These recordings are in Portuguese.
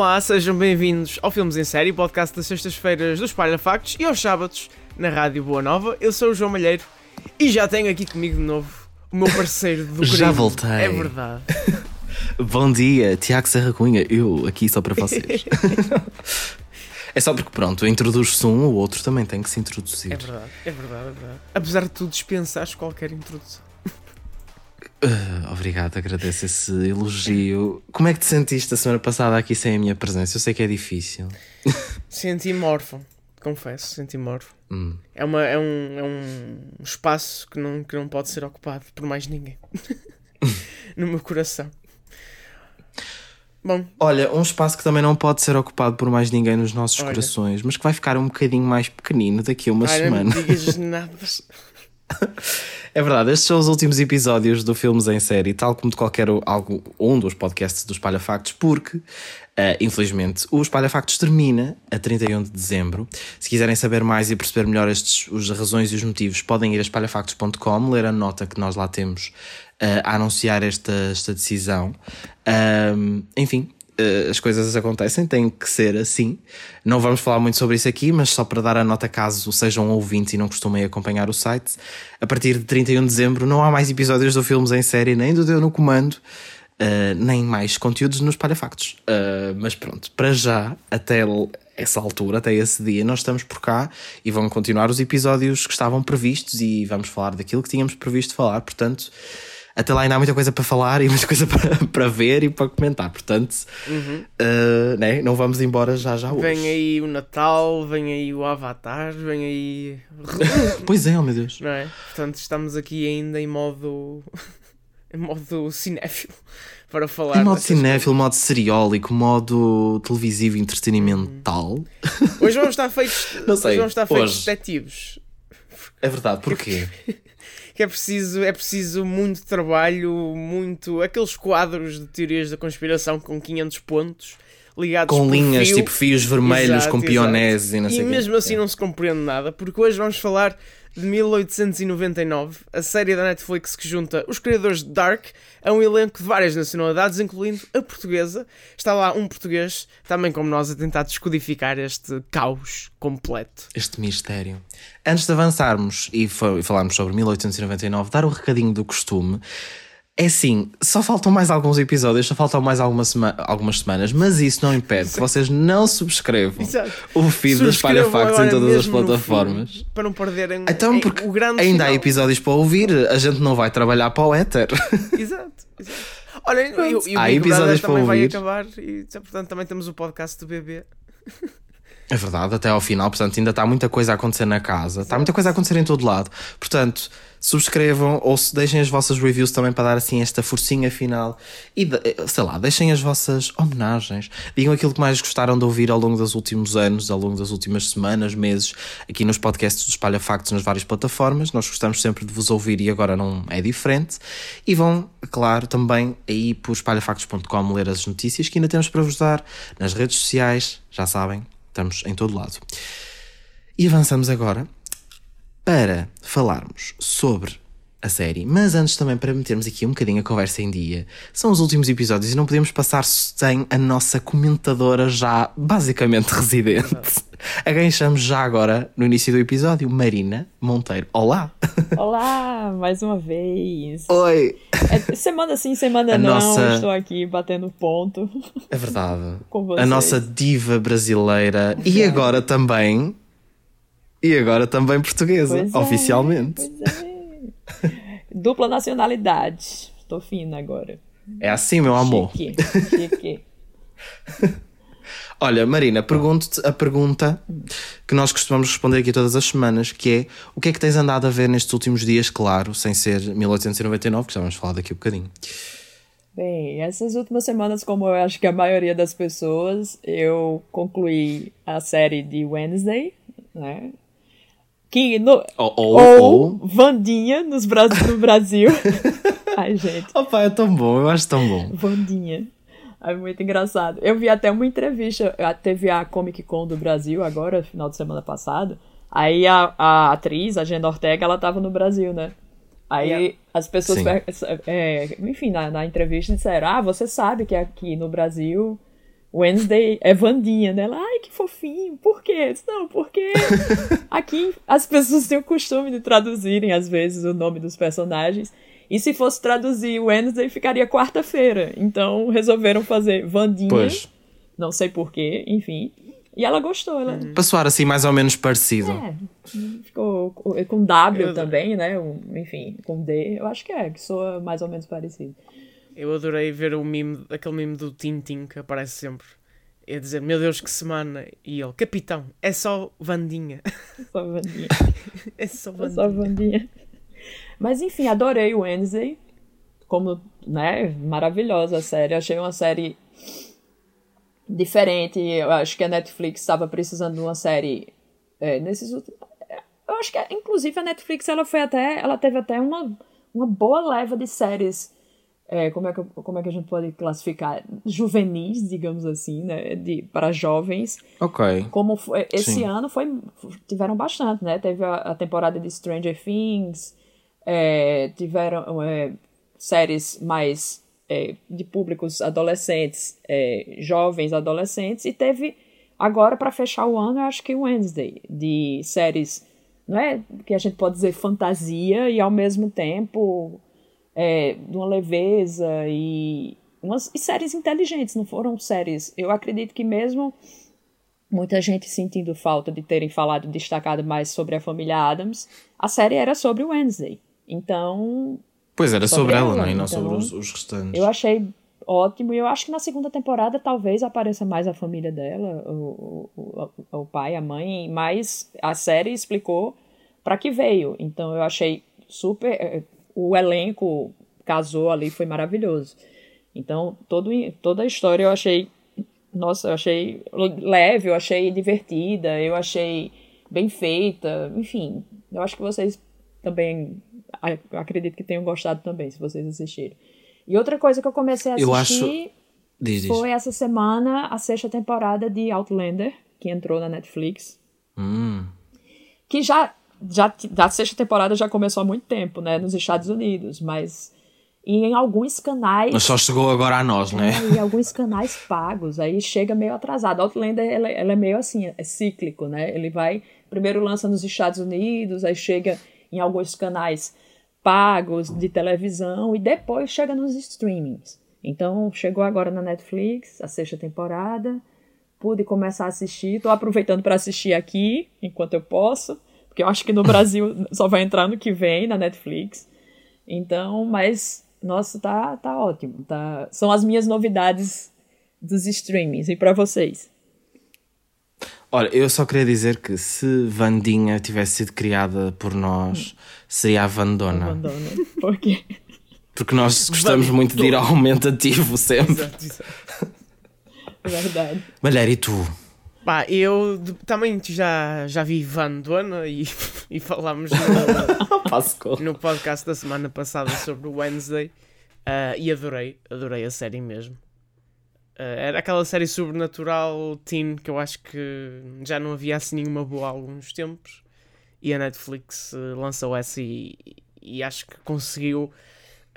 Olá, sejam bem-vindos ao Filmes em Série, podcast das sextas-feiras dos Palha Factos e aos sábados na Rádio Boa Nova. Eu sou o João Malheiro e já tenho aqui comigo de novo o meu parceiro do Já crime. voltei. É verdade. Bom dia, Tiago Serra Cunha, eu aqui só para vocês. é só porque, pronto, introduz-se um, o outro também tem que se introduzir. É verdade, é verdade, é verdade. Apesar de tu dispensares qualquer introdução. Ah, obrigado, agradeço esse elogio. Como é que te sentiste a semana passada aqui sem a minha presença? Eu sei que é difícil. Senti-me órfão, confesso, senti-me órfão. Hum. É, uma, é, um, é um espaço que não, que não pode ser ocupado por mais ninguém. no meu coração. Bom, Olha, um espaço que também não pode ser ocupado por mais ninguém nos nossos Olha. corações, mas que vai ficar um bocadinho mais pequenino daqui a uma ai, não me semana. digas nada. É verdade, estes são os últimos episódios do Filmes em Série, tal como de qualquer algo, um dos podcasts do Espalha Factos, porque, eh, infelizmente, o Espalha Factos termina a 31 de dezembro. Se quiserem saber mais e perceber melhor estes, as razões e os motivos, podem ir a espalhafactos.com, ler a nota que nós lá temos eh, a anunciar esta, esta decisão. Enfim, eh, as coisas acontecem, tem que ser assim. Não vamos falar muito sobre isso aqui, mas só para dar a nota caso sejam ouvintes e não costumem acompanhar o site, a partir de 31 de dezembro não há mais episódios do Filmes em série, nem do Deu no Comando, eh, nem mais conteúdos nos Palhafactos. Uh, mas pronto, para já, até essa altura, até esse dia, nós estamos por cá e vão continuar os episódios que estavam previstos e vamos falar daquilo que tínhamos previsto falar, portanto. Até lá ainda há muita coisa para falar e muita coisa para, para ver e para comentar. Portanto, uh, né? não vamos embora já já hoje. Vem aí o Natal, vem aí o Avatar, vem aí. Pois é, oh meu Deus. Não é? Portanto, estamos aqui ainda em modo. em modo cinéfilo para falar. Em modo cinéfilo, modo seriólico, modo televisivo entretenimental. coisas. Hoje vamos estar feitos. Não sei, Hoje vamos estar feitos hoje. detetives. É verdade, porquê? Que é preciso, é preciso muito trabalho, muito. aqueles quadros de teorias da conspiração com 500 pontos ligados Com linhas, fio. tipo fios vermelhos, Exato, com pioneses e não sei E quê. mesmo assim não se compreende nada, porque hoje vamos falar de 1899, a série da Netflix que junta os criadores de Dark a um elenco de várias nacionalidades, incluindo a portuguesa. Está lá um português, também como nós, a tentar descodificar este caos completo. este mistério. Antes de avançarmos e, fa- falarmos sobre 1899, dar o recadinho do costume. É assim, só faltam mais alguns episódios, só faltam mais sema- algumas semanas, mas isso não impede que vocês não subscrevam Exato. o feed das Factos em todas as plataformas. feed, Para não perderem Então, porque o grande ainda há final. episódios para ouvir, a gente não vai trabalhar para o éter. Exato, exato. Olha, e, o- e o Há episódios para também vai ouvir. acabar e, portanto, também temos o podcast do bebê. É verdade, até ao final, portanto, ainda está muita coisa a acontecer na casa, está muita coisa a acontecer em todo lado. Portanto, subscrevam ou se deixem as vossas reviews também para dar assim esta forcinha final e de- sei lá, deixem as vossas homenagens. Digam aquilo que mais gostaram de ouvir ao longo dos últimos anos, ao longo das últimas semanas, meses, aqui nos podcasts do Espalha Factos nas várias plataformas. Nós gostamos sempre de vos ouvir e agora não é diferente. E vão, claro, também aí por espalhafactos.com ler as notícias que ainda temos para vos dar nas redes sociais, já sabem. Estamos em todo lado. E avançamos agora para falarmos sobre a série, mas antes também para metermos aqui um bocadinho a conversa em dia. São os últimos episódios e não podemos passar sem a nossa comentadora já basicamente residente. A quem chamamos já agora, no início do episódio, Marina Monteiro. Olá! Olá, mais uma vez. Oi! É, semana sim, semana A não. nossa- Estou aqui batendo ponto É verdade. com A vocês. nossa diva brasileira e agora também. E agora também portuguesa, Pois é, oficialmente. Pois é. Dupla nacionalidade. Estou fina agora. É assim, meu amor. Chique, chique. Olha, Marina, pergunto-te a pergunta que nós costumamos responder aqui todas as semanas, que é o que é que tens andado a ver nestes últimos dias, claro, sem ser 1899, que já vamos falar daqui a bocadinho. Bem, essas últimas semanas, como eu acho que a maioria das pessoas, eu concluí a série de Wednesday, né? Que no, Ou, ou, ou. Vandinha nos Bra no Brasil. Ai, gente. Opa, é tão bom, eu acho tão bom. Vandinha. É muito engraçado. Eu vi até uma entrevista, teve a Comic Con do Brasil agora, final de semana passado. Aí a, a atriz, a Genda Ortega, ela tava no Brasil, né? Aí Yeah. as pessoas, é, enfim, na, na entrevista disseram: Ah, você sabe que aqui no Brasil Wednesday é Vandinha, né? Ela, ai, que fofinho, por quê? Não, porque aqui as pessoas têm o costume de traduzirem, às vezes, o nome dos personagens. E se fosse traduzir Wednesday, ficaria quarta-feira. Então resolveram fazer Vandinha. Pois. Não sei porquê, enfim. E ela gostou, ela. Para soar assim mais ou menos parecido. É, ficou com- com W Eu- também, né? Um- enfim, com D. Eu acho que é, que soa mais ou menos parecido. Eu adorei ver o meme, aquele meme do Tintin que aparece sempre. É dizer, meu Deus, que semana. E ele, capitão, é só Vandinha. Só Vandinha. é só É Vandinha. só Vandinha. Mas enfim, adorei o Wednesday. Como, né? Maravilhosa a série. Achei uma série diferente. Eu acho que a Netflix estava precisando de uma série é, nesses últimos. Eu acho que, inclusive, a Netflix ela foi até. Ela teve até uma, uma boa leva de séries. É, como, é que, como é que a gente pode classificar? Juvenis, digamos assim, né? De, para jovens Ok. como foi- esse Sim. ano foi tiveram bastante, né? Teve a, a temporada de Stranger Things, é, tiveram é, séries mais é, de públicos adolescentes, é, jovens adolescentes, e teve agora para fechar o ano, eu acho que Wednesday, de séries, não é que a gente pode dizer fantasia e ao mesmo tempo é, de uma leveza e umas e séries inteligentes, não foram séries. Eu acredito que mesmo muita gente sentindo falta de terem falado, destacado mais sobre a família Adams, a série era sobre o Wednesday. Então, Pois era Sobre sobre ela, ela, não é? E não então, sobre os, os restantes. eu achei ótimo e eu acho que na segunda temporada talvez apareça mais a família dela, o, o, o, o pai, a mãe, mas a série explicou para que veio. Então eu achei super. O elenco casou ali, foi maravilhoso. Então todo, toda a história eu achei. Nossa, eu achei leve, eu achei divertida, eu achei bem feita, enfim. Eu acho que vocês também acredito que tenham gostado também, se vocês assistiram. E outra coisa que eu comecei a assistir diz. foi essa semana a sexta temporada de Outlander, que entrou na Netflix. Hum. Que já, já a sexta temporada já começou há muito tempo, né, nos Estados Unidos, mas e em alguns canais Mas só chegou agora a nós, não é? e alguns canais pagos, aí chega meio atrasado. Outlander, ela, ela é meio assim, é cíclico, né? Ele vai, primeiro lança nos Estados Unidos, aí chega em alguns canais pagos de televisão e depois chega nos streamings. Então, chegou agora na Netflix, a sexta temporada, pude começar a assistir, tô aproveitando para assistir aqui, enquanto eu posso, porque eu acho que no Brasil só vai entrar no que vem, na Netflix. Então, mas, nossa, tá, tá ótimo. Tá... São as minhas novidades dos streamings. E para vocês? Olha, eu só queria dizer que se Vandinha tivesse sido criada por nós, seria a Vandona. Abandona. Porque Porque nós gostamos muito de ir ao aumentativo sempre. Exato, exato. é verdade. Malher, e tu? Pá, eu também já, já vi Van Dona e, e falámos no, no podcast da semana passada sobre o Wednesday ah, e adorei, adorei a série mesmo. Ah, era aquela série sobrenatural teen que eu acho que já não havia assim nenhuma boa há alguns tempos e a Netflix eh, lançou essa e, e acho que conseguiu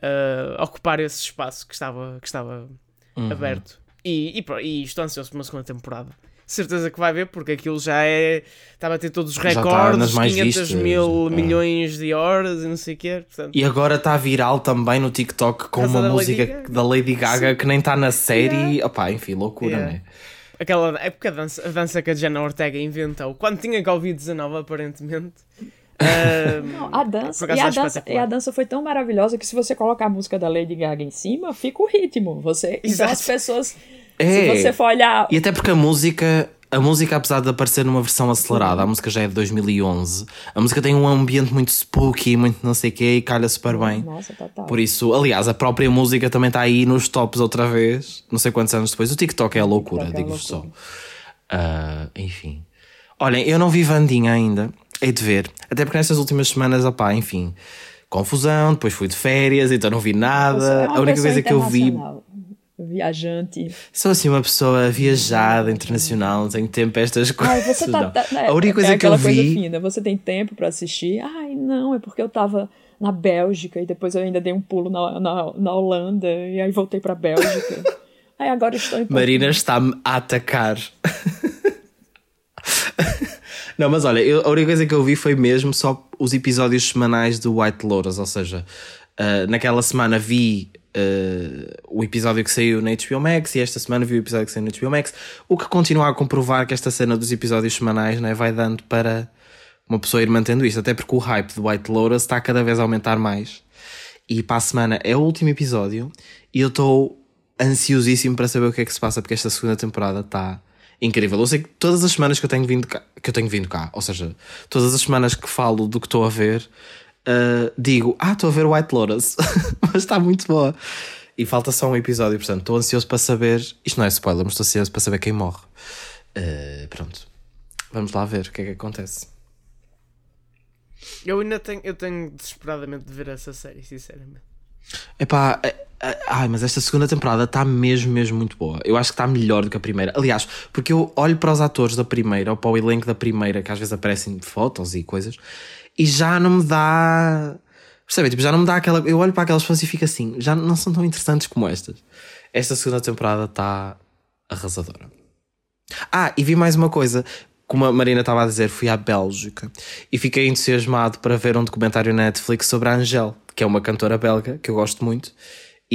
ah, ocupar esse espaço que estava, que estava Uhum. aberto. E, e, e estou ansioso por uma segunda temporada. Certeza que vai ver, porque aquilo já é. Estava a ter todos os está recordes, nas mais 500 vistas, mil é. milhões de horas e não sei o quê. Portanto, E agora está viral também no TikTok com uma da Lady música Gaga. da Lady Gaga que nem está na série. Opá, enfim, loucura, Yeah. né? aquela época a dança, a dança que a Jenna Ortega inventou quando tinha Covid-19, aparentemente. Ahm, Não, a dança, e, a dança, e a dança foi tão maravilhosa que se você colocar a música da Lady Gaga em cima, fica o ritmo. Você, então as pessoas, É. se você for olhar E até porque a música, a música, apesar de aparecer numa versão acelerada, a música já é de 2011, a música tem um ambiente muito spooky, muito não sei o quê, e calha super bem. Nossa, total. Por isso, aliás, a própria música também está aí nos tops outra vez, não sei quantos anos depois. O TikTok é a loucura, é digo-vos só. Ah, enfim. Olhem, eu não vi Vandinha ainda, hei de ver. Até porque nestas últimas semanas, opá, enfim, confusão, depois fui de férias, então não vi é nada. uma A única coisa que eu vi Viajante. Sou assim uma pessoa viajada, internacional, não tenho tempo para estas coisas. Ai, você tá. tá- né, a única é coisa que aquela eu coisa vi. fina. Você tem tempo pra assistir? Ai, não, é porque eu tava na Bélgica e depois eu ainda dei um pulo na, na, na Holanda e aí voltei pra Bélgica. Ai, agora estou em Marina está-me a atacar. Não, mas olha, eu, a única coisa que eu vi foi mesmo só os episódios semanais do White Lotus, ou seja, uh, naquela semana vi uh, o episódio que saiu na HBO Max e esta semana vi o episódio que saiu na HBO Max, o que continua a comprovar que esta cena dos episódios semanais né, vai dando para uma pessoa ir mantendo isto, até porque o hype do White Lotus está cada vez a aumentar mais. E para a semana é o último episódio e eu estou ansiosíssimo para saber o que é que se passa, porque esta segunda temporada está incrível. Eu sei que todas as semanas que eu tenho vindo cá, que eu tenho vindo cá, ou seja, todas as semanas que falo do que estou a ver, uh, digo, ah, estou a ver White Lotus, mas está muito boa. E falta só um episódio, portanto, estou ansioso para saber. Isto não é spoiler, mas estou ansioso para saber quem morre. Uh, pronto, vamos lá ver o que é que acontece. Eu ainda tenho, eu tenho desesperadamente de ver essa série, sinceramente. Epá, é, é, ai, mas esta segunda temporada está mesmo, mesmo muito boa. Eu acho que está melhor do que a primeira. Aliás, porque eu olho para os atores da primeira ou para o elenco da primeira, que às vezes aparecem fotos e coisas, e já não me dá. Percebem? Tipo, já não me dá aquela. Eu olho para aquelas pessoas e fico assim, já não são tão interessantes como estas. Esta segunda temporada está arrasadora. Ah, e vi mais uma coisa como a Marina estava a dizer, fui à Bélgica e fiquei entusiasmado para ver um documentário na Netflix sobre a Angèle, que é uma cantora belga que eu gosto muito.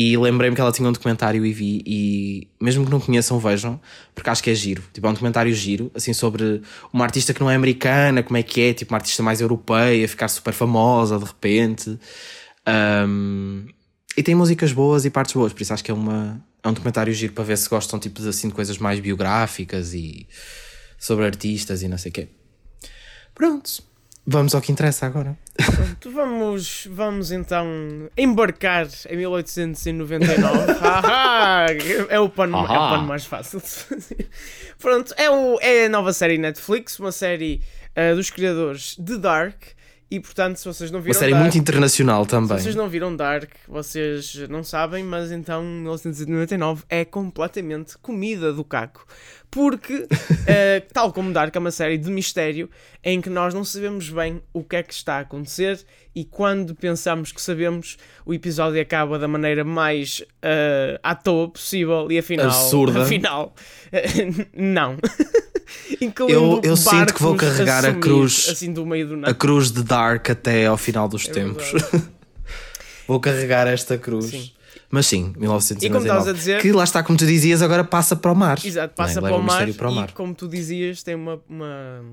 E lembrei-me que ela tinha um documentário e vi, e mesmo que não conheçam, vejam, porque acho que é giro. Tipo, é um documentário giro, assim, sobre uma artista que não é americana, como é que é, tipo, uma artista mais europeia, ficar super famosa de repente. Um, e tem músicas boas e partes boas, por isso acho que é, uma, é um documentário giro para ver se gostam, tipo, assim, de coisas mais biográficas e sobre artistas e não sei o quê. Pronto, vamos ao que interessa agora. Pronto, vamos, vamos então embarcar em 1899. é, o pano, é o pano mais fácil de fazer. Pronto, é, o, é a nova série Netflix, uma série uh, dos criadores de Dark. E portanto, se vocês não viram. Uma série Dark, muito internacional também. Se vocês não viram Dark, vocês não sabem, mas então 1999 é completamente comida do caco porque, uh, tal como Dark é uma série de mistério em que nós não sabemos bem o que é que está a acontecer e quando pensamos que sabemos, o episódio acaba da maneira mais uh, à toa possível e afinal. Absurda. Afinal, uh, não. eu eu sinto que vou carregar a cruz, assim, do meio do nada. a cruz de Dark até ao final dos é tempos. vou carregar esta cruz. Sim. Mas sim, 1999. Dizer, que lá está, como tu dizias, agora passa para o mar. Exato, passa para o, mar, para o mar. E como tu dizias, tem uma, uma,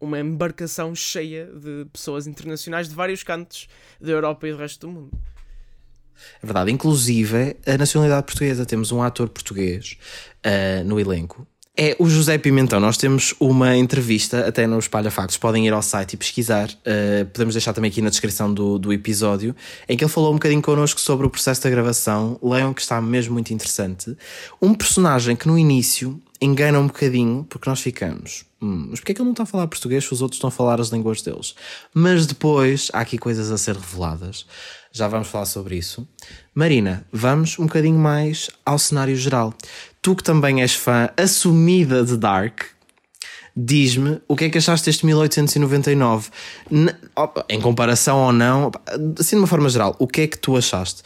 uma embarcação cheia de pessoas internacionais de vários cantos da Europa e do resto do mundo. É verdade, inclusive a nacionalidade portuguesa. Temos um ator português uh, no elenco é o José Pimentão. Nós temos uma entrevista até no Espalha Factos. Podem ir ao site e pesquisar. Uh, podemos deixar também aqui na descrição do, do episódio, em que ele falou um bocadinho connosco sobre o processo da gravação. Leiam que está mesmo muito interessante. Um personagem que no início engana um bocadinho, porque nós ficamos. Hum, mas porquê é que ele não está a falar português se os outros estão a falar as línguas deles? Mas depois há aqui coisas a ser reveladas. Já vamos falar sobre isso. Marina, vamos um bocadinho mais ao cenário geral tu que também és fã assumida de Dark, diz-me o que é que achaste deste 1899? Em comparação ou não, assim de uma forma geral, o que é que tu achaste?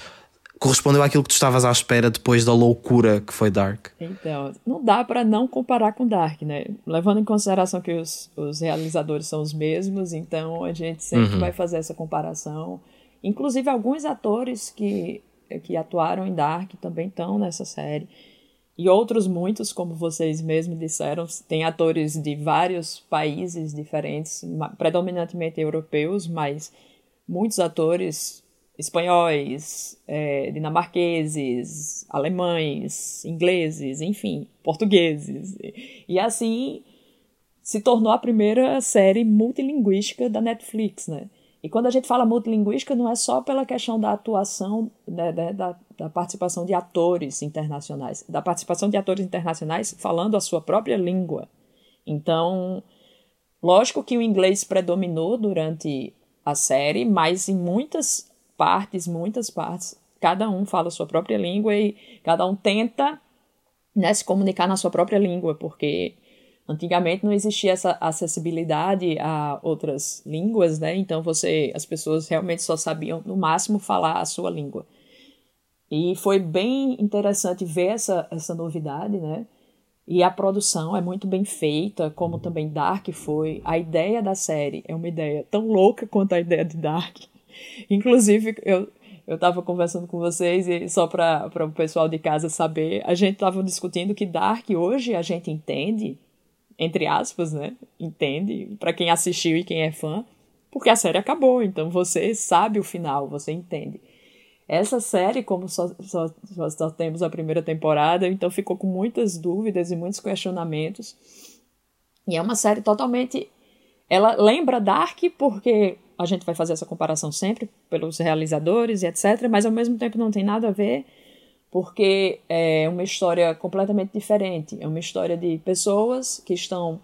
Correspondeu àquilo que tu estavas à espera depois da loucura que foi Dark? Então, não dá para não comparar com Dark, né? Levando em consideração que os, os realizadores são os mesmos, então a gente sempre uhum. vai fazer essa comparação. Inclusive, alguns atores que, que atuaram em Dark também estão nessa série e outros muitos, como vocês mesmos disseram, tem atores de vários países diferentes, predominantemente europeus, mas muitos atores espanhóis, é, dinamarqueses, alemães, ingleses, enfim, portugueses. E assim se tornou a primeira série multilinguística da Netflix, né? E quando a gente fala multilinguística, não é só pela questão da atuação, né, da, da, da, participação de atores internacionais, da participação de atores internacionais falando a sua própria língua. Então, lógico que o inglês predominou durante a série, mas em muitas partes, muitas partes, cada um fala a sua própria língua e cada um tenta né, se comunicar na sua própria língua, porque Antigamente não existia essa acessibilidade a outras línguas, né? Então você, as pessoas realmente só sabiam no máximo falar a sua língua. E foi bem interessante ver essa, essa novidade, né? E a produção é muito bem feita, como também Dark foi. A ideia da série é uma ideia tão louca quanto a ideia de Dark. Inclusive, eu, eu estava conversando com vocês e só para o pessoal de casa saber, a gente estava discutindo que Dark hoje a gente entende, entre aspas, né? Entende, para quem assistiu e quem é fã, porque a série acabou, então você sabe o final, você entende. Essa série, como só, só, só, temos a primeira temporada, então ficou com muitas dúvidas e muitos questionamentos. E é uma série totalmente. Ela lembra Dark porque a gente vai fazer essa comparação sempre pelos realizadores e etc., mas ao mesmo tempo não tem nada a ver, porque é uma história completamente diferente. É uma história de pessoas que estão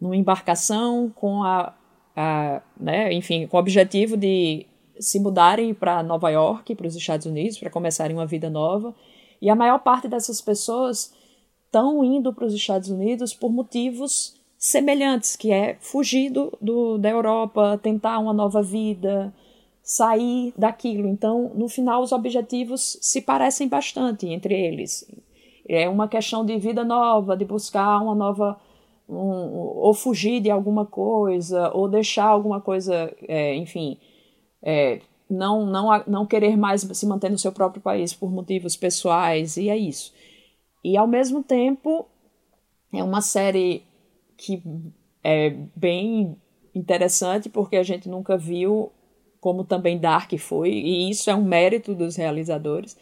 numa embarcação com a, a né, enfim, com o objetivo de se mudarem para Nova York, para os Estados Unidos, para começarem uma vida nova. E a maior parte dessas pessoas estão indo para os Estados Unidos por motivos semelhantes, que é fugir do, do, da Europa, tentar uma nova vida, sair daquilo. Então, no final, os objetivos se parecem bastante entre eles. É uma questão de vida nova, de buscar uma nova. Um, ou fugir de alguma coisa, ou deixar alguma coisa, é, enfim, é, não, não, não querer mais se manter no seu próprio país por motivos pessoais, e é isso. E ao mesmo tempo, é uma série que é bem interessante porque a gente nunca viu como também Dark foi, e isso é um mérito dos realizadores,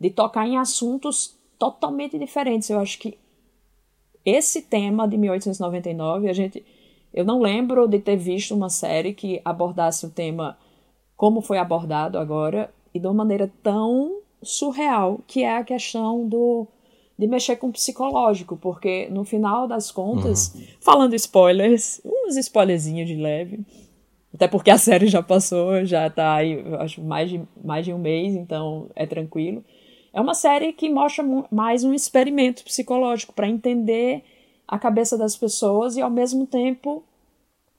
de tocar em assuntos totalmente diferentes. Eu acho que esse tema de 1899, a gente eu não lembro de ter visto uma série que abordasse o tema como foi abordado agora e de uma maneira tão surreal, que é a questão do de mexer com o psicológico, porque no final das contas, uhum. falando spoilers, uns spoilerzinhos de leve, até porque a série já passou, já tá aí, acho, mais de, mais de um mês, então é tranquilo. É uma série que mostra mais um experimento psicológico para entender a cabeça das pessoas e ao mesmo tempo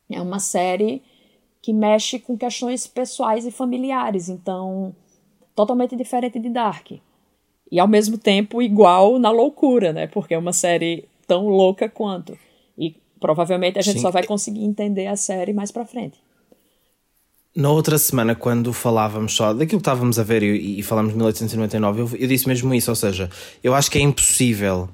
é uma série que mexe com questões pessoais e familiares, então totalmente diferente de Dark. E ao mesmo tempo igual na loucura, né? Porque é uma série tão louca quanto. E provavelmente a gente Sim. só vai conseguir entender a série mais pra frente. Na outra semana, quando falávamos só daquilo que estávamos a ver e, e falamos de 1899, eu, eu disse mesmo isso, ou seja, eu acho que é impossível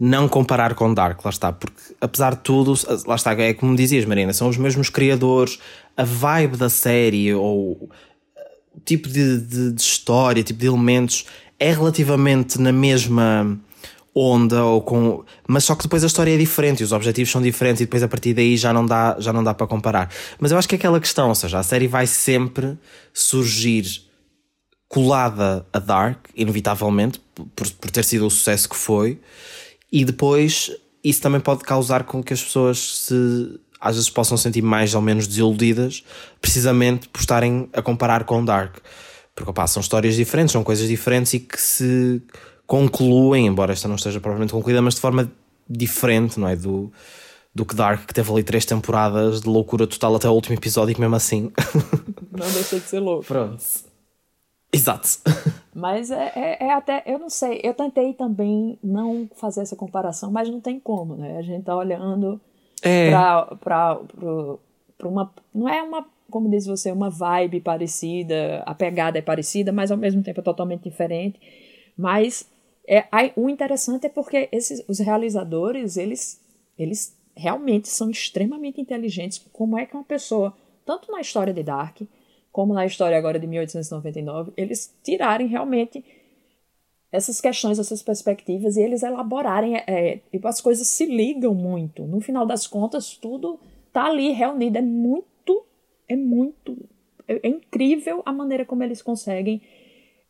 não comparar com Dark, lá está, porque apesar de tudo, lá está, é como dizias, Marina, são os mesmos criadores, a vibe da série ou o tipo de, de, de história, tipo de elementos é relativamente na mesma onda ou com mas só que depois a história é diferente os objetivos são diferentes e depois a partir daí já não dá já não dá para comparar mas eu acho que é aquela questão ou seja a série vai sempre surgir colada a Dark inevitavelmente por, por ter sido o sucesso que foi e depois isso também pode causar com que as pessoas se às vezes possam sentir mais ou menos desiludidas, precisamente por estarem a comparar com Dark. Porque opa, são histórias diferentes, são coisas diferentes e que se concluem, embora esta não esteja propriamente concluída, mas de forma diferente, não é? Do, do que Dark, que teve ali três temporadas de loucura total até o último episódio, e que mesmo assim. não deixa de ser louco. Pronto. Exato. Mas é, é, é, até, eu não sei, eu tentei também não fazer essa comparação, mas não tem como, né? A gente tá olhando é. pra, pra, pra, pra uma. Não é uma, como diz você, uma vibe parecida, a pegada é parecida, mas ao mesmo tempo é totalmente diferente. Mas é, aí, o interessante é porque esses, os realizadores, eles, eles realmente são extremamente inteligentes. Como é que uma pessoa, tanto na história de Dark como na história agora de 1899, eles tirarem realmente essas questões, essas perspectivas e eles elaborarem, é, tipo, as coisas se ligam muito. No final das contas, tudo tá ali reunido. É muito, é muito, é, é incrível a maneira como eles conseguem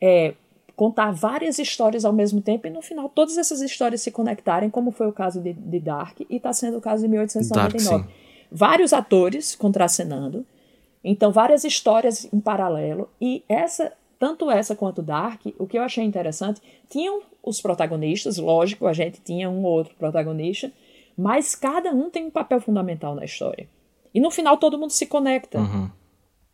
é, contar várias histórias ao mesmo tempo e no final todas essas histórias se conectarem, como foi o caso de, de Dark e está sendo o caso de 1899. Dark, Vários atores contracenando, então, várias histórias em paralelo. E essa, tanto essa quanto Dark, o que eu achei interessante, tinham os protagonistas, lógico, a gente tinha um ou outro protagonista, mas cada um tem um papel fundamental na história. E no final todo mundo se conecta. Uhum.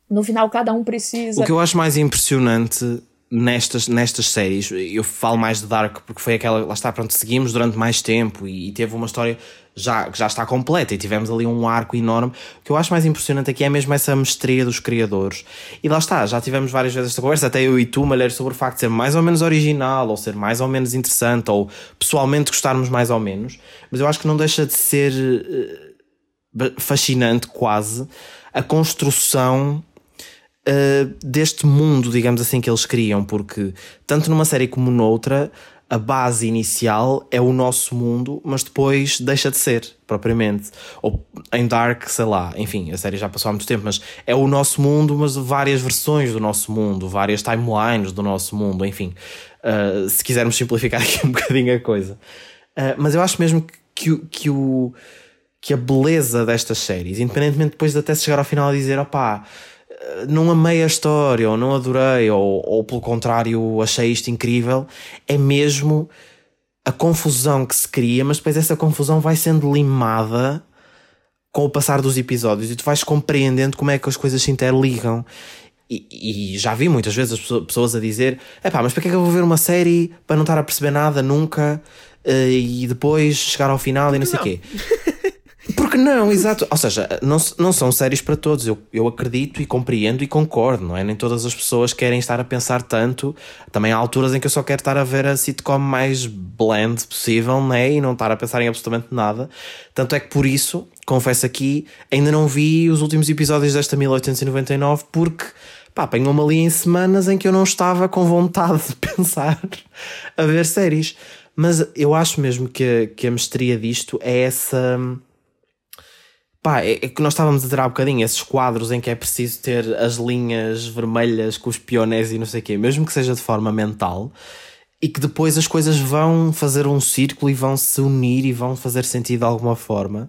No final cada um precisa. O que eu acho mais impressionante nestas, nestas séries, eu falo mais de Dark porque foi aquela, lá está, pronto, seguimos durante mais tempo e, e teve uma história já, que já está completa e tivemos ali um arco enorme. O que eu acho mais impressionante aqui é mesmo essa mestria dos criadores. E lá está, já tivemos várias vezes esta conversa, até eu e tu, Malheiro, sobre o facto de ser mais ou menos original, ou ser mais ou menos interessante, ou pessoalmente gostarmos mais ou menos. Mas eu acho que não deixa de ser uh, fascinante, quase, a construção uh, deste mundo, digamos assim, que eles criam, porque tanto numa série como noutra, a base inicial é o nosso mundo, mas depois deixa de ser, propriamente. Ou em Dark, sei lá, enfim, a série já passou há muito tempo, mas é o nosso mundo, mas várias versões do nosso mundo, várias timelines do nosso mundo, enfim. Uh, se quisermos simplificar aqui um bocadinho a coisa. Uh, mas eu acho mesmo que, que, que, o, que a beleza destas séries, independentemente depois de até chegar ao final e dizer, opá não amei a história, ou não adorei, ou, ou pelo contrário achei isto incrível, é mesmo a confusão que se cria, mas depois essa confusão vai sendo limada com o passar dos episódios e tu vais compreendendo como é que as coisas se interligam. E, e já vi muitas vezes as pessoas a dizer: é pá, mas para que é que eu vou ver uma série para não estar a perceber nada nunca eh, e depois chegar ao final e não sei o quê? Porque não, exato. Ou seja, não, não são séries para todos. Eu, eu acredito e compreendo e concordo, não é? Nem todas as pessoas querem estar a pensar tanto. Também há alturas em que eu só quero estar a ver a sitcom mais blend possível, né? E não estar a pensar em absolutamente nada. Tanto é que por isso, confesso aqui, ainda não vi os últimos episódios desta 1899 porque pá, apanhou-me ali em semanas em que eu não estava com vontade de pensar a ver séries. Mas eu acho mesmo que, que a mestria disto é essa Pá, é, é que nós estávamos a dizer há bocadinho, esses quadros em que é preciso ter as linhas vermelhas com os pionés e não sei o quê, mesmo que seja de forma mental, e que depois as coisas vão fazer um círculo e vão se unir e vão fazer sentido de alguma forma.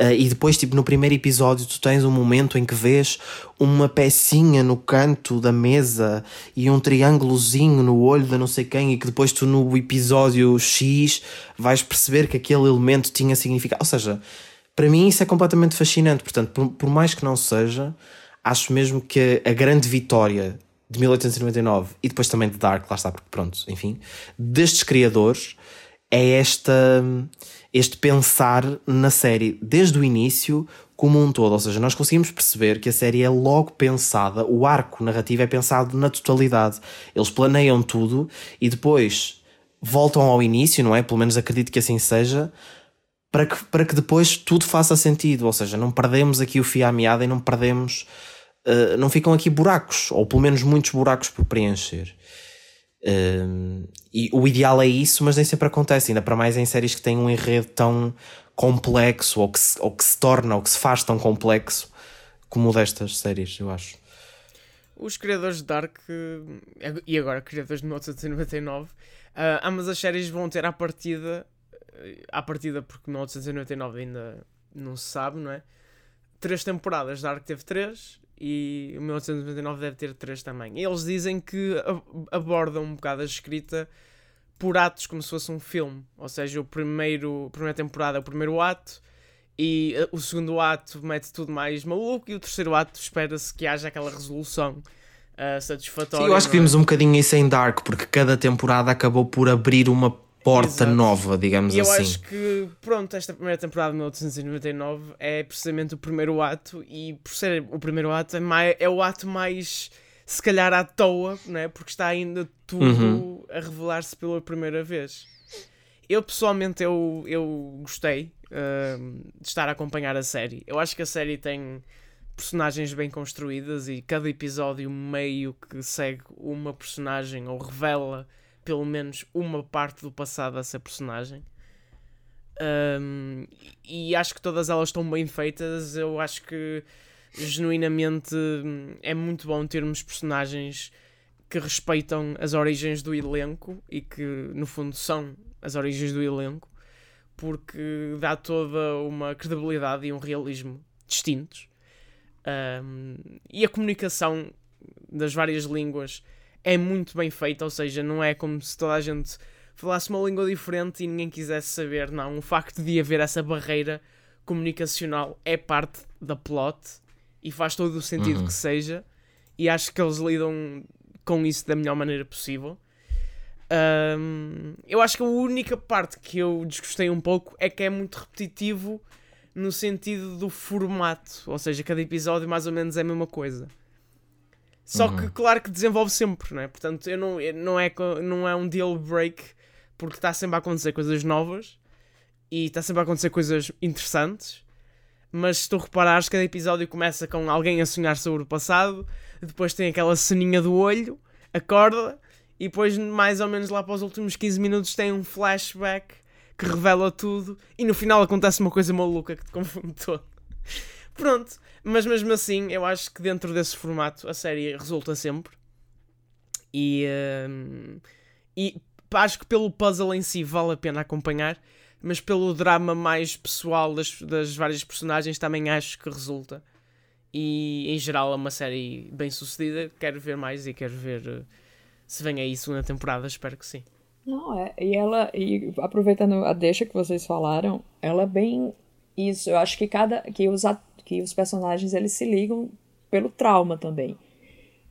Uh, e depois, tipo, no primeiro episódio, tu tens um momento em que vês uma pecinha no canto da mesa e um triângulozinho no olho da não sei quem, e que depois tu no episódio X vais perceber que aquele elemento tinha significado. Ou seja, para mim isso é completamente fascinante. Portanto, por, por, mais que não seja, acho mesmo que a grande vitória de 1899 e depois também de Dark, lá está, porque pronto, enfim, destes criadores é esta, este pensar na série desde o início como um todo. Ou seja, nós conseguimos perceber que a série é logo pensada, o arco narrativo é pensado na totalidade. Eles planeiam tudo e depois voltam ao início, não é? Pelo menos acredito que assim seja para que, para que depois tudo faça sentido. Ou seja, não perdemos aqui o fio à meada e não perdemos. Uh, não ficam aqui buracos, ou pelo menos muitos buracos por preencher. Uh, e o ideal é isso, mas nem sempre acontece, ainda para mais em séries que têm um enredo tão complexo, ou que se, ou que se torna, ou que se faz tão complexo como o destas séries, eu acho. Os criadores de Dark eh, e agora criadores de 1999, uh, ambas as séries vão ter à partida à partida, porque 1999 ainda não se sabe, não é? Três temporadas, Dark teve três e o 1999 deve ter três também. E eles dizem que abordam um bocado a escrita por atos, como se fosse um filme. Ou seja, o primeiro, a primeira temporada é o primeiro ato e eh, o segundo ato mete tudo mais maluco e o terceiro ato espera-se que haja aquela resolução uh, satisfatória. Sim, eu acho que vimos é? um bocadinho isso em Dark, porque cada temporada acabou por abrir uma porta Exato. nova, digamos e assim. eu acho que, pronto, esta primeira temporada de 1899 é precisamente o primeiro ato, e por ser o primeiro ato, é, mais, é o ato mais, se calhar, à toa, né? porque está ainda tudo uhum. a revelar-se pela primeira vez. Eu, pessoalmente, eu, eu gostei uh, de estar a acompanhar a série. Eu acho que a série tem personagens bem construídas e cada episódio meio que segue uma personagem ou revela pelo menos uma parte do passado dessa personagem. Um, e acho que todas elas estão bem feitas. Eu acho que genuinamente é muito bom termos personagens que respeitam as origens do elenco e que no fundo são as origens do elenco, porque dá toda uma credibilidade e um realismo distintos. Um, e a comunicação das várias línguas é muito bem feita, ou seja, não é como se toda a gente falasse uma língua diferente e ninguém quisesse saber, não. O facto de haver essa barreira comunicacional é parte da plot e faz todo o sentido uhum. que seja, e acho que eles lidam com isso da melhor maneira possível. Um, eu acho que a única parte que eu desgostei um pouco é que é muito repetitivo no sentido do formato, ou seja, cada episódio mais ou menos é a mesma coisa. Só uhum. que, claro que desenvolve sempre, não é? Portanto, eu não, não, é, não é um deal break porque está sempre a acontecer coisas novas e está sempre a acontecer coisas interessantes. Mas se tu reparares, cada episódio começa com alguém a sonhar sobre o passado, depois tem aquela ceninha do olho, acorda, e depois, mais ou menos lá para os últimos 15 minutos, tem um flashback que revela tudo, e no final acontece uma coisa maluca que te confunde todo. Pronto, mas mesmo assim, eu acho que dentro desse formato a série resulta sempre. E, uh, e acho que pelo puzzle em si vale a pena acompanhar, mas pelo drama mais pessoal das, das várias personagens também acho que resulta. E em geral é uma série bem sucedida. Quero ver mais e quero ver uh, se vem aí segunda temporada. Espero que sim. Não, é. E ela, e aproveitando a deixa que vocês falaram, ela é bem isso. Eu acho que cada que os, que os personagens eles se ligam pelo trauma também.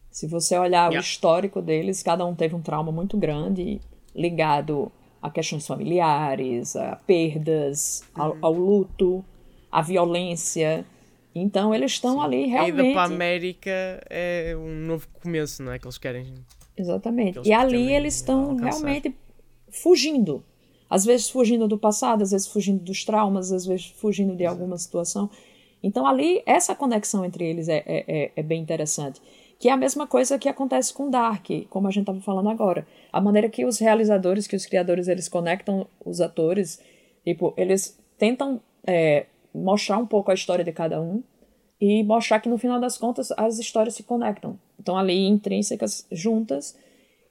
Se você olhar yeah. o histórico deles, cada um teve um trauma muito grande ligado a questões familiares, a perdas, uhum. ao, ao, luto, à violência. Então eles estão ali realmente. A ida para a América é um novo começo, não é? Que eles querem. Exatamente. Eles e ali eles estão realmente fugindo. Às vezes fugindo do passado, às vezes fugindo dos traumas, às vezes fugindo de alguma situação. Então ali, essa conexão entre eles é, é, é, é bem interessante. Que é a mesma coisa que acontece com Dark, como a gente estava falando agora. A maneira que os realizadores, que os criadores, eles conectam os atores, tipo, eles tentam é, mostrar um pouco a história de cada um e mostrar que no final das contas as histórias se conectam. Estão ali intrínsecas, juntas.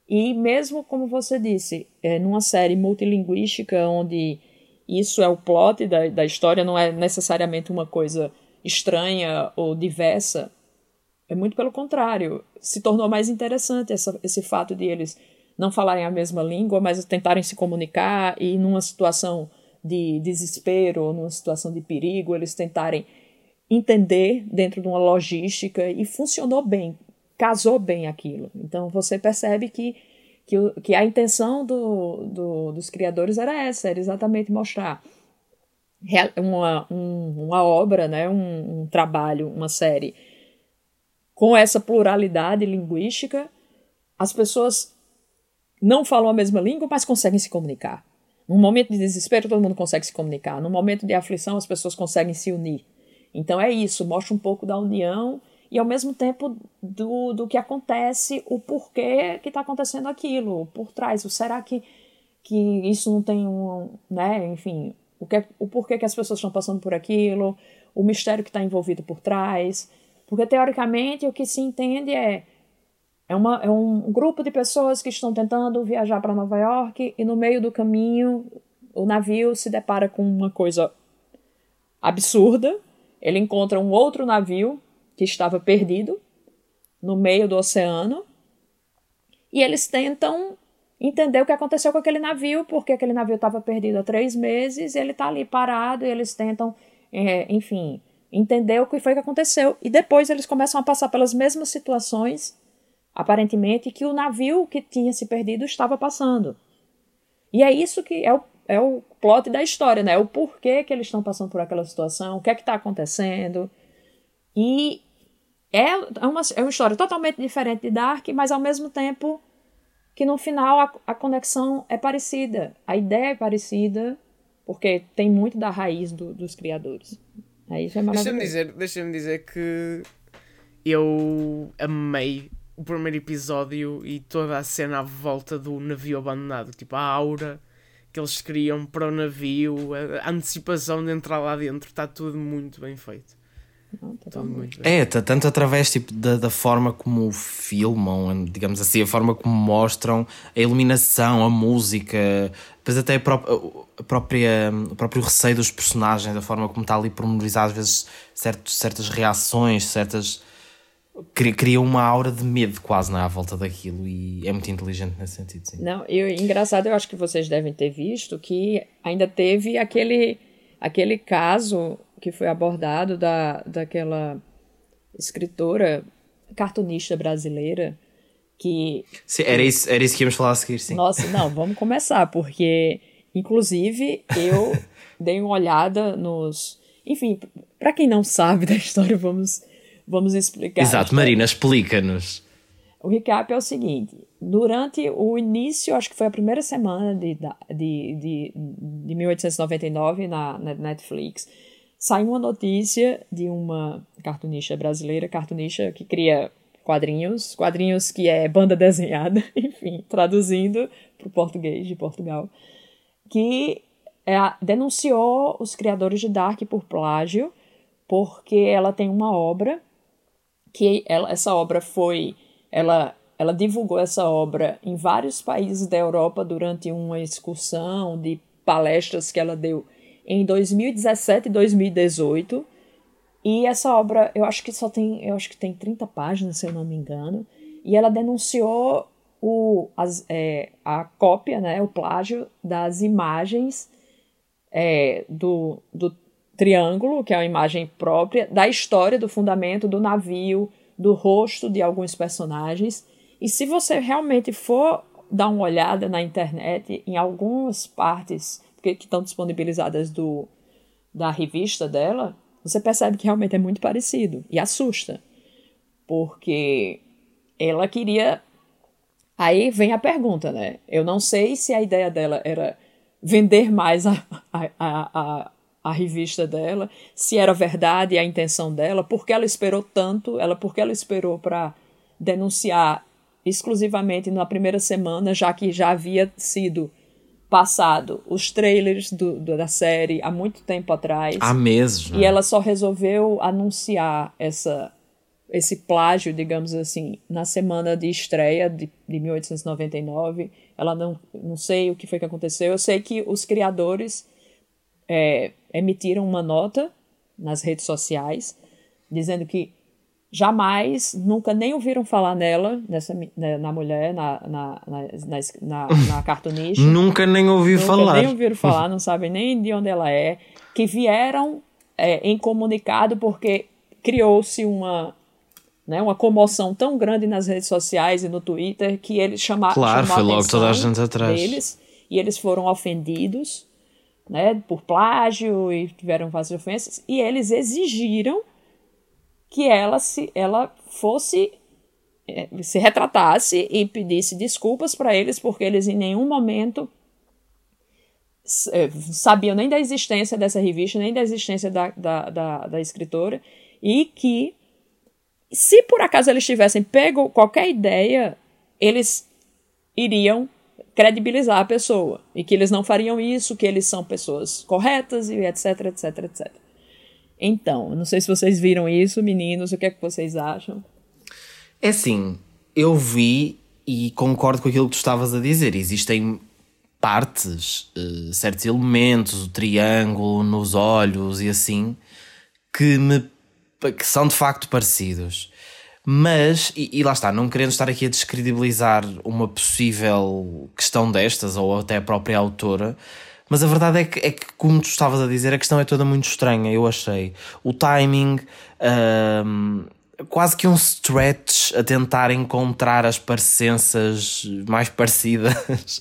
E mesmo como você disse, é, numa série multilinguística onde isso é o plot da, da história, não é necessariamente uma coisa estranha ou diversa, é muito pelo contrário. Se tornou mais interessante essa, esse fato de eles não falarem a mesma língua, mas tentarem se comunicar e numa situação de desespero ou numa situação de perigo, eles tentarem entender dentro de uma logística e funcionou bem, casou bem aquilo. Então você percebe que, que, que a intenção do, do, dos criadores era essa, era exatamente mostrar uma, um, uma obra, né, um, um trabalho, uma série com essa pluralidade linguística, as pessoas não falam a mesma língua, mas conseguem se comunicar. Num momento de desespero, todo mundo consegue se comunicar. Num momento de aflição, as pessoas conseguem se unir. Então é isso, mostra um pouco da união e ao mesmo tempo do, do que acontece, o porquê que está acontecendo aquilo, por trás. O será que, que isso não tem um. Né, enfim, o, que, o porquê que as pessoas estão passando por aquilo, o mistério que está envolvido por trás. Porque, teoricamente, o que se entende é. É, uma, é um grupo de pessoas que estão tentando viajar para Nova York e no meio do caminho o navio se depara com uma coisa absurda. Ele encontra um outro navio que estava perdido no meio do oceano e eles tentam entender o que aconteceu com aquele navio, porque aquele navio estava perdido há três meses e ele está ali parado e eles tentam, é, enfim, entender o que foi que aconteceu. E depois eles começam a passar pelas mesmas situações, aparentemente, que o navio que tinha se perdido estava passando. E é isso que é o, é o plot da história, né? O porquê que eles estão passando por aquela situação, o que é que está acontecendo. E é uma, é uma história totalmente diferente de Dark, mas ao mesmo tempo que no final a, a conexão é parecida, a ideia é parecida, porque tem muito da raiz do, dos criadores. Isso é Deixa-me dizer, deixa dizer que eu amei o primeiro episódio e toda a cena à volta do navio abandonado. Tipo, a aura que eles criam para o navio, a antecipação de entrar lá dentro, está tudo muito bem feito. Não, tá muito bem. É, tanto através tipo, da, da forma como filmam, digamos assim, a forma como mostram a iluminação, a música, depois até a própria, a própria, o próprio receio dos personagens, a forma como está ali pormenorizado, às vezes certos, certas reações, certas. Cria uma aura de medo quase na é, à volta daquilo e é muito inteligente nesse sentido. Sim. Não, eu, engraçado, eu acho que vocês devem ter visto que ainda teve aquele, aquele caso que foi abordado da, daquela escritora cartunista brasileira que... Era isso, era isso que íamos falar a seguir, sim. Nossa, não, vamos começar, porque, inclusive, eu dei uma olhada nos... Enfim, para quem não sabe da história, vamos, vamos explicar. Exato, Marina, explica-nos. O recap é o seguinte: durante o início, acho que foi a primeira semana de, de, de, de 1899 na, na Netflix, saiu uma notícia de uma cartunista brasileira, cartunista que cria quadrinhos, quadrinhos que é banda desenhada, enfim, traduzindo para o português de Portugal, que é, denunciou os criadores de Dark por plágio, porque ela tem uma obra que ela, essa obra foi ela ela divulgou essa obra em vários países da Europa durante uma excursão de palestras que ela deu em 2017 e 2018. E essa obra, eu acho que só tem, eu acho que tem 30 páginas, se eu não me engano. E ela denunciou o, as, é, a cópia, né, o plágio das imagens é, do, do triângulo, que é uma imagem própria, da história do fundamento do navio, do rosto de alguns personagens. E se você realmente for dar uma olhada na internet, em algumas partes que, estão disponibilizadas do, da revista dela, você percebe que realmente é muito parecido e assusta. Porque ela queria. Aí vem a pergunta, né? Eu não sei se a ideia dela era vender mais a, a, a, a revista dela, se era verdade a intenção dela, porque ela esperou tanto, ela porque ela esperou para denunciar exclusivamente na primeira semana, já que já havia sido passado os trailers do, do, da série há muito tempo atrás. Há meses. Né? E ela só resolveu anunciar essa, esse plágio, digamos assim, na semana de estreia de, de 1899. Ela não, não sei o que foi que aconteceu. Eu sei que os criadores é, emitiram uma nota nas redes sociais dizendo que jamais, nunca nem ouviram falar nela, nessa, né, na mulher, na, na, na, na, na cartunista. nunca nem ouvi nunca falar. nem ouviram falar, não sabem nem de onde ela é. Que vieram é, em comunicado porque criou-se uma, né, uma comoção tão grande nas redes sociais e no Twitter que eles chamaram Claro, foi logo toda a gente atrás. Deles, e eles foram ofendidos né, por plágio e tiveram várias ofensas, e eles exigiram que ela se ela fosse eh, se retratasse e pedisse desculpas para eles porque eles em nenhum momento eh, sabiam nem da existência dessa revista, nem da existência da, da, da, da escritora, e que se por acaso eles tivessem pego qualquer ideia, eles iriam credibilizar a pessoa e que eles não fariam isso, que eles são pessoas corretas e etc, etc, etc. Então, não sei se vocês viram isso, meninos, o que é que vocês acham? É assim, eu vi e concordo com aquilo que tu estavas a dizer. Existem partes, uh, certos elementos, o triângulo nos olhos e assim, que me que são de facto parecidos. Mas, e, e, lá está, não querendo estar aqui a descredibilizar uma possível questão destas, ou até a própria autora, mas a verdade é que, é que, como tu estavas a dizer, a questão é toda muito estranha, eu achei. O timing, um, quase que um stretch a tentar encontrar as parecenças mais parecidas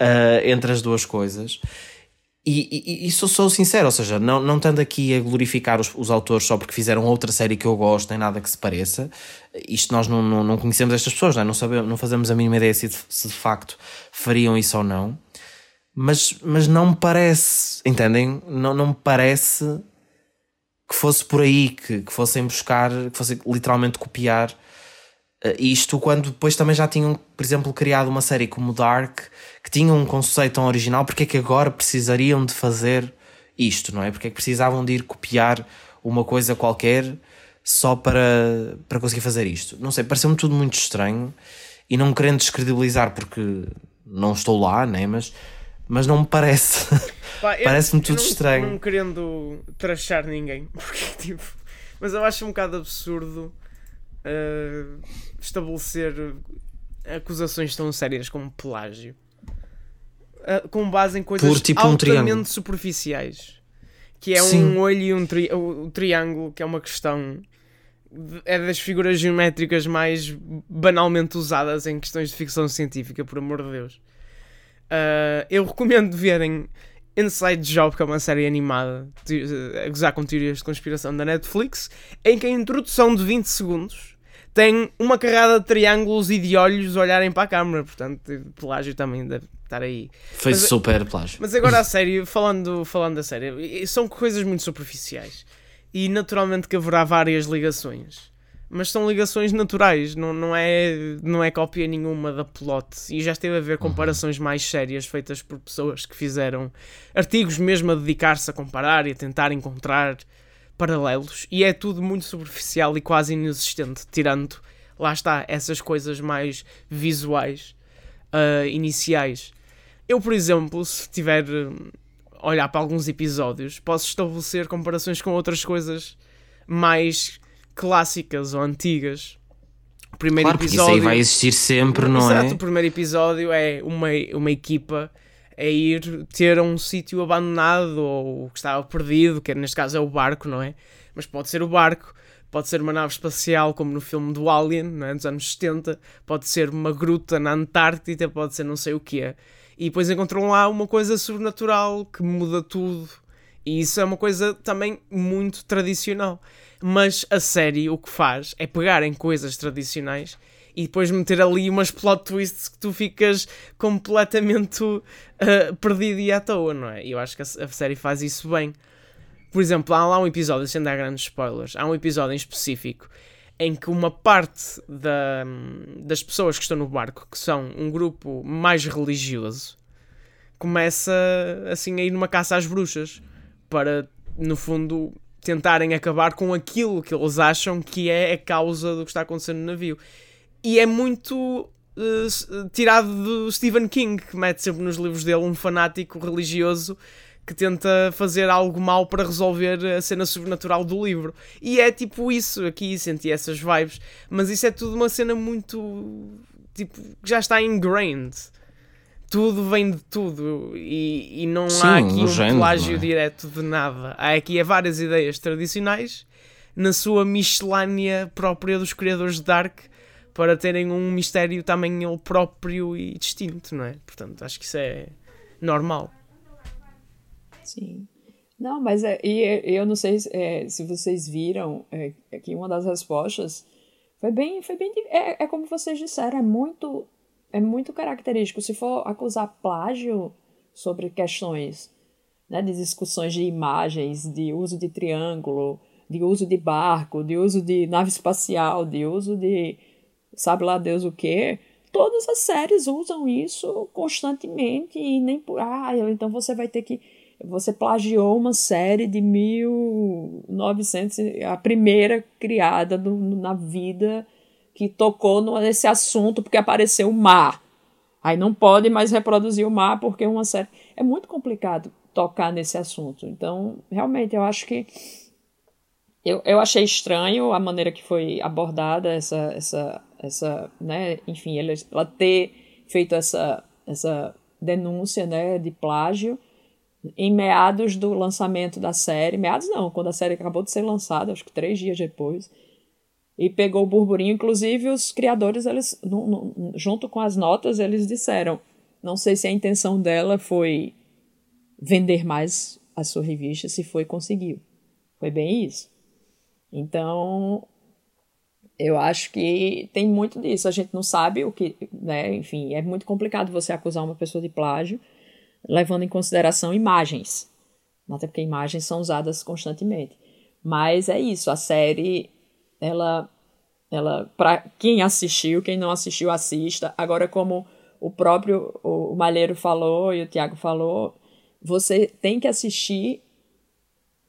uh, entre as duas coisas. E, e, e sou, sou, sincero, ou seja, não, não estando aqui a glorificar os, os, autores só porque fizeram outra série que eu gosto, nem nada que se pareça, isto nós não, não, não conhecemos estas pessoas, não, é? não, sabemos, não fazemos a mínima ideia se se de facto fariam isso ou não, mas, mas não me parece, entendem? Não, não me parece que fosse por aí, que, que fossem buscar, que fossem literalmente copiar uh, isto, quando depois também já tinham, por exemplo, criado uma série como Dark que tinham um conceito tão original, porque é que agora precisariam de fazer isto, não é? Porque é que precisavam de ir copiar uma coisa qualquer só para, para conseguir fazer isto? Não sei, pareceu-me tudo muito estranho e não querendo descredibilizar porque não estou lá, né? Mas, mas não me parece. Parece-me tudo não, estranho. Não querendo trachar ninguém, porque tipo. Mas eu acho um bocado absurdo uh, estabelecer acusações tão sérias como plágio uh, com base em coisas Por, tipo, altamente um superficiais. Que é Sim. um olho e um tri o triângulo, que é uma questão é das figuras geométricas mais banalmente usadas em questões de ficção científica, por amor de Deus. Uh, eu recomendo verem Inside Job, que é uma série animada a gozar com teorias de conspiração da Netflix, em que a introdução de 20 segundos tem uma carrada de triângulos e de olhos olharem para a câmera, portanto, pelágio também deve estar aí. Foi mas, super plágio. Mas agora a sério, falando, falando da série, são coisas muito superficiais e naturalmente que haverá várias ligações. Mas são ligações naturais, não, não, é, não é cópia nenhuma da plot. E já esteve a ver uhum. comparações mais sérias feitas por pessoas que fizeram artigos mesmo a dedicar-se a comparar e a tentar encontrar paralelos. E é tudo muito superficial e quase inexistente, tirando, lá está, essas coisas mais visuais, uh, iniciais. Eu, por exemplo, se tiver olhar para alguns episódios, posso estabelecer comparações com outras coisas mais clássicas ou antigas. O primeiro claro, episódio. Isso aí vai existir sempre, não exato, é? Exato, o primeiro episódio é uma, uma equipa a ir ter um sítio abandonado ou que estava perdido, que neste caso é o barco, não é? Mas pode ser o barco, pode ser uma nave espacial, como no filme do Alien, não é? dos anos 70, pode ser uma gruta na Antártida, pode ser não sei o que é. E depois encontram lá uma coisa sobrenatural que muda tudo. E isso é uma coisa também muito tradicional. Mas a série o que faz é pegar em coisas tradicionais e depois meter ali umas plot twists que tu ficas completamente uh, perdido e à toa, não é? E eu acho que a, a, série faz isso bem. Por exemplo, há lá um episódio, sem dar grandes spoilers, há um episódio em específico em que uma parte da, das pessoas que estão no barco, que são um grupo mais religioso, começa assim a ir numa caça às bruxas para, no fundo, tentarem acabar com aquilo que eles acham que é a causa do que está acontecendo no navio. E é muito uh, tirado do Stephen King, que mete sempre nos livros dele um fanático religioso que tenta fazer algo mal para resolver a cena sobrenatural do livro. E é tipo isso aqui, senti essas vibes, mas isso é tudo uma cena muito tipo, já está ingrained. Tudo vem de tudo e, e não Sim, há aqui um género, plágio é? direto de nada. Há aqui várias ideias tradicionais na sua miscelânea própria dos criadores de Dark para terem um mistério também ele próprio e distinto, não é? Portanto, acho que isso é normal. Sim. Não, mas é, e, eu não sei é, se vocês viram é, que uma das respostas foi bem, foi bem é, é como vocês disseram, é muito é muito característico. Se for acusar plágio sobre questões né, de discussões de imagens, de uso de triângulo, de uso de barco, de uso de nave espacial, de uso de sabe lá Deus o que, todas as séries usam isso constantemente e nem por ah, então você vai ter que você plagiou uma série de 1900, a primeira criada na vida que tocou nesse assunto porque apareceu o mar. Aí não pode mais reproduzir o mar porque uma série. É muito complicado tocar nesse assunto. Então, realmente, eu acho que. Eu, eu achei estranho a maneira que foi abordada essa. essa, essa né? Enfim, ela, ela ter feito essa, essa denúncia né, de plágio em meados do lançamento da série, meados não, quando a série acabou de ser lançada, acho que três dias depois, e pegou o burburinho. Inclusive, os criadores, eles, no, no, junto com as notas, eles disseram: não sei se a intenção dela foi vender mais a sua revista, se foi, conseguiu. Foi bem isso. Então, eu acho que tem muito disso. A gente não sabe o que, né? Enfim, é muito complicado você acusar uma pessoa de plágio levando em consideração imagens. Até porque imagens são usadas constantemente. Mas é isso, a série, ela, ela para quem assistiu, quem não assistiu, assista. Agora, como o próprio o Malheiro falou e o Tiago falou, você tem que assistir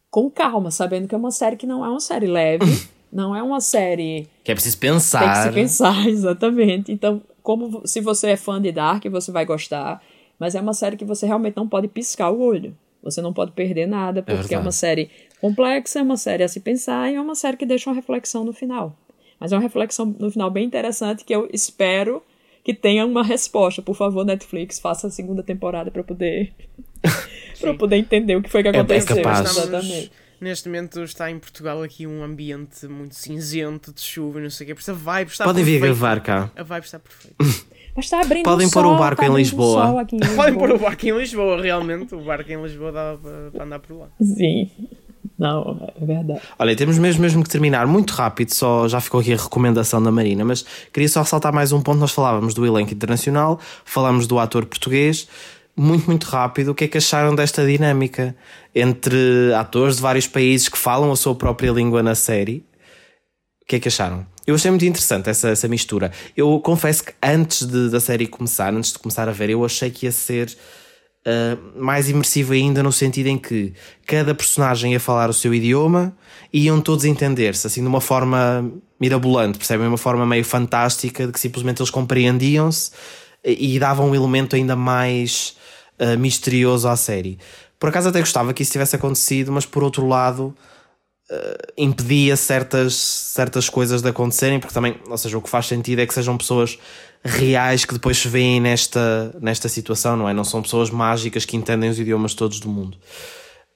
com calma, sabendo que é uma série que não é uma série leve, não é uma série que é preciso pensar. Tem que se pensar, exatamente. Então, como se você é fã de Dark, você vai gostar. Mas é uma série que você realmente não pode piscar o olho. Você não pode perder nada, é porque é, é uma série complexa, é uma série a se pensar e é uma série que deixa uma reflexão no final. Mas é uma reflexão no final bem interessante que eu espero que tenha uma resposta. Por favor, Netflix, faça a segunda temporada para poder para poder entender o que foi que é, é aconteceu. É capaz. Estamos, Neste momento está em Portugal aqui um ambiente muito cinzento, de chuva e não sei o quê. Por isso a vibe está Podem vir gravar cá. A vibe está perfeita. Mas está abrindo Podem o pôr o barco em Lisboa. Podem pôr o barco em Lisboa, realmente. O barco em Lisboa dá para, para andar por lá. Sim. Não, é verdade. Olha, temos mesmo, mesmo que terminar muito rápido, só já ficou aqui a recomendação da Marina, mas queria só ressaltar mais um ponto. Nós falávamos do elenco internacional, falámos do ator português. Muito, muito rápido, o que é que acharam desta dinâmica entre atores de vários países que falam a sua própria língua na série? O que é que acharam? Eu achei muito interessante essa, essa mistura. Eu confesso que antes de, da série começar, antes de começar a ver, eu achei que ia ser uh, mais imersivo ainda no sentido em que cada personagem ia falar o seu idioma e iam todos entender-se, assim, de uma forma mirabolante, percebem? Uma forma meio fantástica, de que simplesmente eles compreendiam-se e, e davam um elemento ainda mais uh, misterioso à série. Por acaso até gostava que isso tivesse acontecido, mas por outro lado uh, impedia certas, certas coisas de acontecerem, porque também, ou seja, o que faz sentido é que sejam pessoas reais que depois se veem nesta, nesta situação, não é? Não são pessoas mágicas que entendem os idiomas todos do mundo.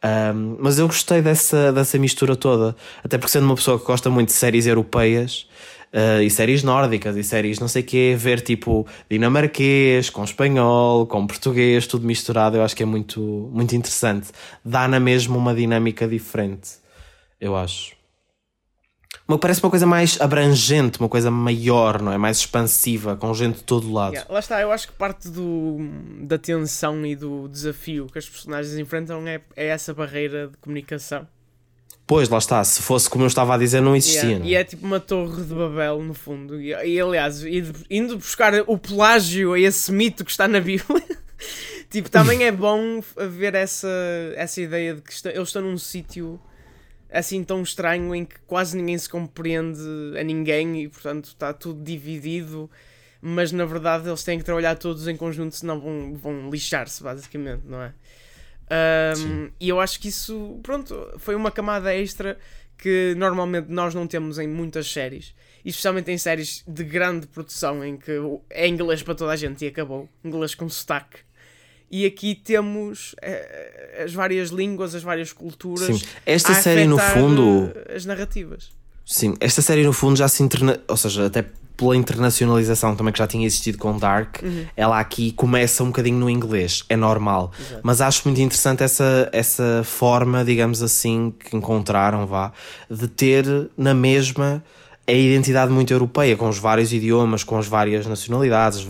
Um, mas eu gostei dessa, dessa mistura toda, até porque sendo uma pessoa que gosta muito de séries europeias uh, e séries nórdicas e séries não sei quê, ver tipo dinamarquês, com espanhol, com português, tudo misturado, eu acho que é muito, muito interessante. Dá na mesma uma dinâmica diferente, eu acho. Uma, parece uma coisa mais abrangente, uma coisa maior, não é? Mais expansiva, com gente de todo lado. Yeah, lá está, eu acho que parte do, da tensão e do desafio que as personagens enfrentam é, é essa barreira de comunicação. Pois, lá está. Se fosse como eu estava a dizer, não existia. Yeah, não é? E é tipo uma torre de Babel, no fundo. E, e, aliás, indo, buscar o plágio a esse mito que está na Bíblia, tipo, também é bom ver essa, essa ideia de que está, eles estão num sítio assim tão estranho em que quase ninguém se compreende a ninguém e portanto está tudo dividido, mas na verdade eles têm que trabalhar todos em conjunto, senão vão, vão lixar-se, basicamente, não é? Um, e eu acho que isso, pronto, foi uma camada extra que normalmente nós não temos em muitas séries, especialmente em séries de grande produção em que é inglês para toda a gente e acabou, inglês com sotaque. E aqui temos eh, as várias línguas, as várias culturas. Sim. Esta série, no fundo- eh, As narrativas. Sim, esta série no fundo já se interna... ou seja, até pela internacionalização também que já tinha existido com Dark, ela aqui começa um bocadinho no inglês, é normal. Mas acho muito interessante essa, essa forma, digamos assim, que encontraram, vá, de ter na mesma a identidade muito europeia, com os vários idiomas, com as várias nacionalidades,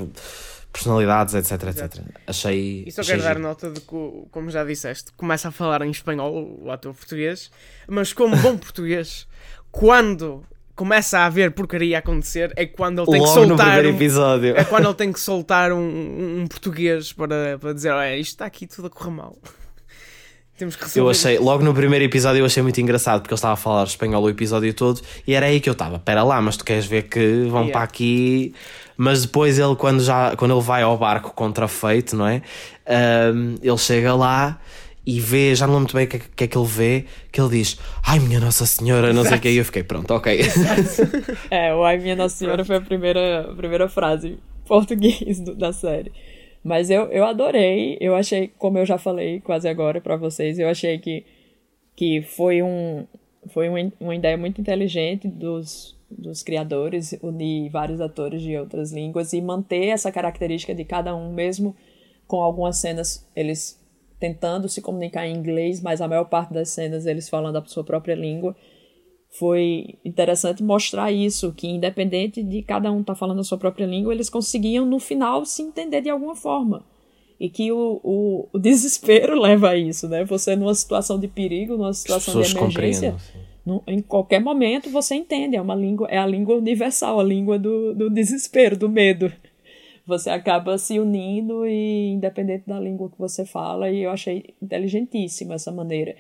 personalidades, etc, etc. Achei. E só achei quero dar nota de que, como já disseste, começa a falar em espanhol, o ator português, mas como bom português, quando começa a haver porcaria a acontecer, é quando ele tem que Logo no soltar. um- episódio. É quando ele tem que soltar um, um- um português para, para dizer: Olha, isto está aqui tudo a correr mal. Temos que resolver. Eu achei, logo no primeiro episódio eu achei muito engraçado porque ele estava a falar espanhol o episódio todo e era aí que eu estava, pera lá, mas tu queres ver que vão Yeah. para aqui, mas depois ele quando já quando ele vai ao barco contra feito, não é? Ahm, ele chega lá e vê, já não lembro muito bem o que, é- que é que ele vê, que ele diz, ai minha Nossa Senhora, não sei o que, e eu fiquei, pronto, ok. É, o Ai Minha Nossa Senhora foi a primeira, a primeira frase em português do- da série. Mas eu, eu adorei, eu achei, como eu já falei quase agora pra vocês, eu achei que, que foi, um, foi uma, uma ideia muito inteligente dos, dos criadores unir vários atores de outras línguas e manter essa característica de cada um, mesmo com algumas cenas eles tentando se comunicar em inglês, mas a maior parte das cenas eles falando a sua própria língua foi interessante mostrar isso, que independente de cada um estar falando a sua própria língua, eles conseguiam no final se entender de alguma forma. E que o, o, o desespero leva a isso, né? Você numa situação de perigo, numa situação de emergência. No- em qualquer momento você entende, é uma língua, é a língua universal, a língua do, do desespero, do medo. Você acaba se unindo e independente da língua que você fala, e eu achei inteligentíssima essa maneira.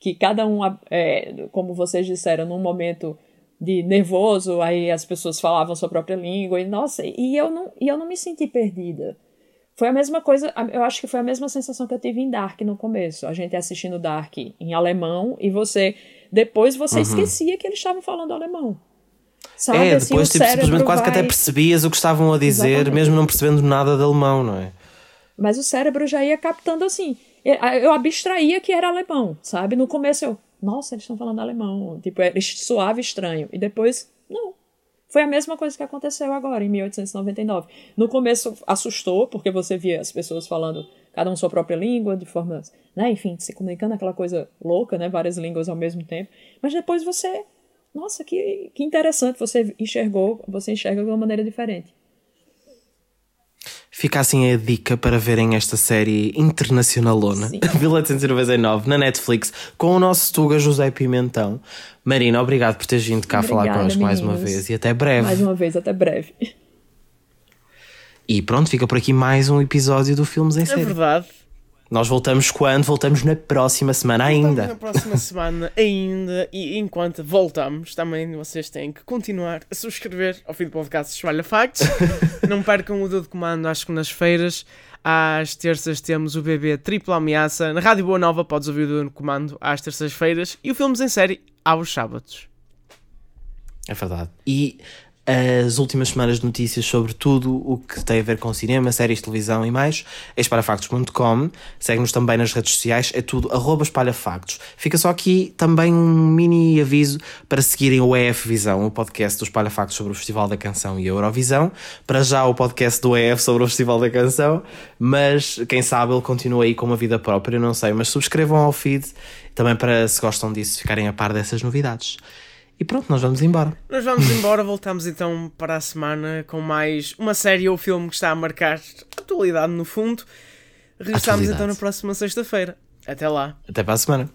Que cada um, é, como vocês disseram, num momento de nervoso, aí as pessoas falavam sua própria língua, e nossa, e eu não, e eu não me senti perdida. Foi a mesma coisa, eu acho que foi a mesma sensação que eu tive em Dark no começo. A gente assistindo Dark em alemão e você depois você esquecia que eles estavam falando alemão. Sabe? é, assim, depois tipo, simplesmente quase que vai- até percebias o que estavam a dizer, Exatamente. mesmo não percebendo nada de alemão, não é? Mas o cérebro já ia captando assim. Eu abstraía que era alemão, sabe? No começo eu, nossa, eles estão falando alemão. Tipo, é suave estranho. E depois, não. Foi a mesma coisa que aconteceu agora, em 1899. No começo assustou, porque você via as pessoas falando cada um sua própria língua, de forma, né, enfim, se comunicando aquela coisa louca, né, várias línguas ao mesmo tempo. Mas depois você, nossa, que, que interessante, você enxergou, você enxerga de uma maneira diferente. Fica assim a dica para verem esta série internacionalona, 1899, na Netflix, com o nosso Tuga José Pimentão. Marina, obrigado por teres vindo cá Obrigada, falar connosco mais uma vez e até breve. Mais uma vez, até breve. E pronto, fica por aqui mais um episódio do Filmes em é Série. É verdade. Nós voltamos quando? Voltamos na próxima semana ainda. na próxima semana ainda. E enquanto voltamos, também vocês têm que continuar a subscrever ao fim do podcast Espalha Facts. Não percam o dedo de comando às segundas-feiras. Às terças temos o BB Triplo Ameaça. Na Rádio Boa Nova podes ouvir o dedo de comando às terças-feiras. E o Filmes em Série aos sábados. É verdade. E as últimas semanas de notícias sobre tudo o que tem a ver com cinema, séries, televisão e mais, é espalhafactos.com. Segue-nos também nas redes sociais, é tudo arroba espalhafactos. Fica só aqui também um mini aviso para seguirem o EF Visão, o podcast do Espalhafactos sobre o Festival da Canção e a Eurovisão. Para já o podcast do EF sobre o Festival da Canção, mas quem sabe ele continua aí com uma vida própria, não sei. Mas subscrevam ao feed também para, se gostam disso, ficarem a par dessas novidades. E pronto, nós vamos embora. Nós vamos embora, voltamos então para a semana com mais uma série ou filme que está a marcar atualidade no fundo. Regressamos então na próxima sexta-feira. Até lá. Até para a semana.